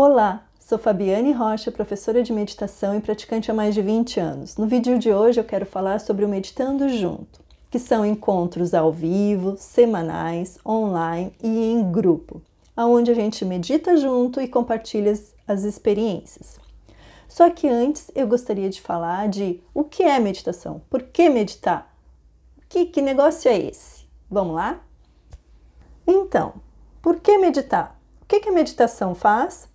Olá, sou Fabiane Rocha, professora de meditação e praticante há mais de 20 anos. No vídeo de hoje eu quero falar sobre o Meditando Junto, que são encontros ao vivo, semanais, online e em grupo, onde a gente medita junto e compartilha as experiências. Só que antes eu gostaria de falar de o que é meditação, por que meditar, que, que negócio é esse? Vamos lá? Então, por que meditar? O que, que a meditação faz?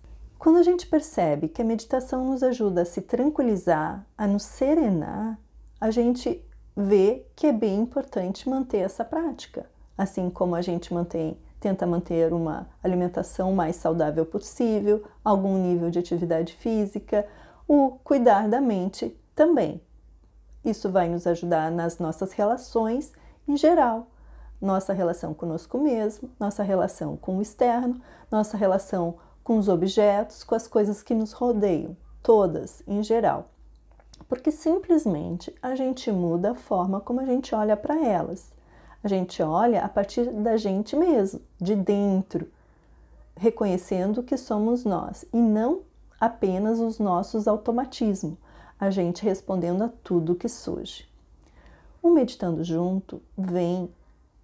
Quando a gente percebe que a meditação nos ajuda a se tranquilizar, a nos serenar, a gente vê que é bem importante manter essa prática. Assim como a gente mantém, tenta manter uma alimentação mais saudável possível, algum nível de atividade física, o cuidar da mente também. Isso vai nos ajudar nas nossas relações em geral, nossa relação conosco mesmo, nossa relação com o externo, nossa relação com os objetos, com as coisas que nos rodeiam, todas em geral. Porque simplesmente a gente muda a forma como a gente olha para elas. A gente olha a partir da gente mesmo, de dentro, reconhecendo que somos nós e não apenas os nossos automatismos, a gente respondendo a tudo que surge. O meditando junto vem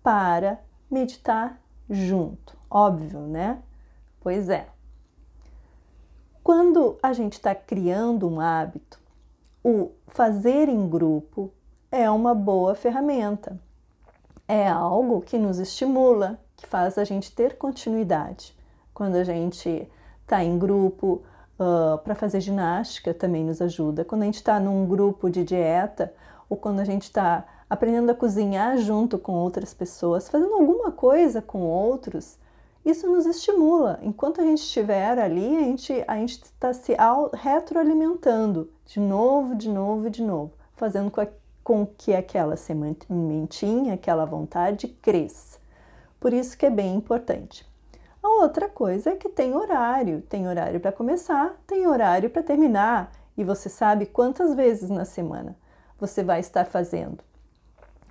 para meditar junto. Óbvio, né? Pois é. Quando a gente está criando um hábito, o fazer em grupo é uma boa ferramenta. É algo que nos estimula, que faz a gente ter continuidade. Quando a gente está em grupo uh, para fazer ginástica, também nos ajuda. Quando a gente está num grupo de dieta ou quando a gente está aprendendo a cozinhar junto com outras pessoas, fazendo alguma coisa com outros, isso nos estimula. Enquanto a gente estiver ali, a gente a está se retroalimentando de novo, de novo, de novo, fazendo com, a, com que aquela sementinha, aquela vontade cresça. Por isso que é bem importante. A outra coisa é que tem horário, tem horário para começar, tem horário para terminar, e você sabe quantas vezes na semana você vai estar fazendo.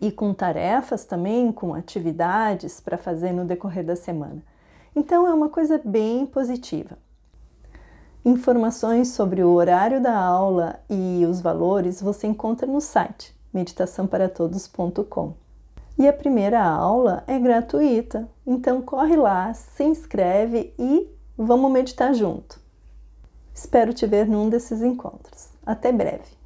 E com tarefas também, com atividades para fazer no decorrer da semana. Então é uma coisa bem positiva. Informações sobre o horário da aula e os valores você encontra no site meditaçãoparatodos.com. E a primeira aula é gratuita, então corre lá, se inscreve e vamos meditar junto. Espero te ver num desses encontros. Até breve!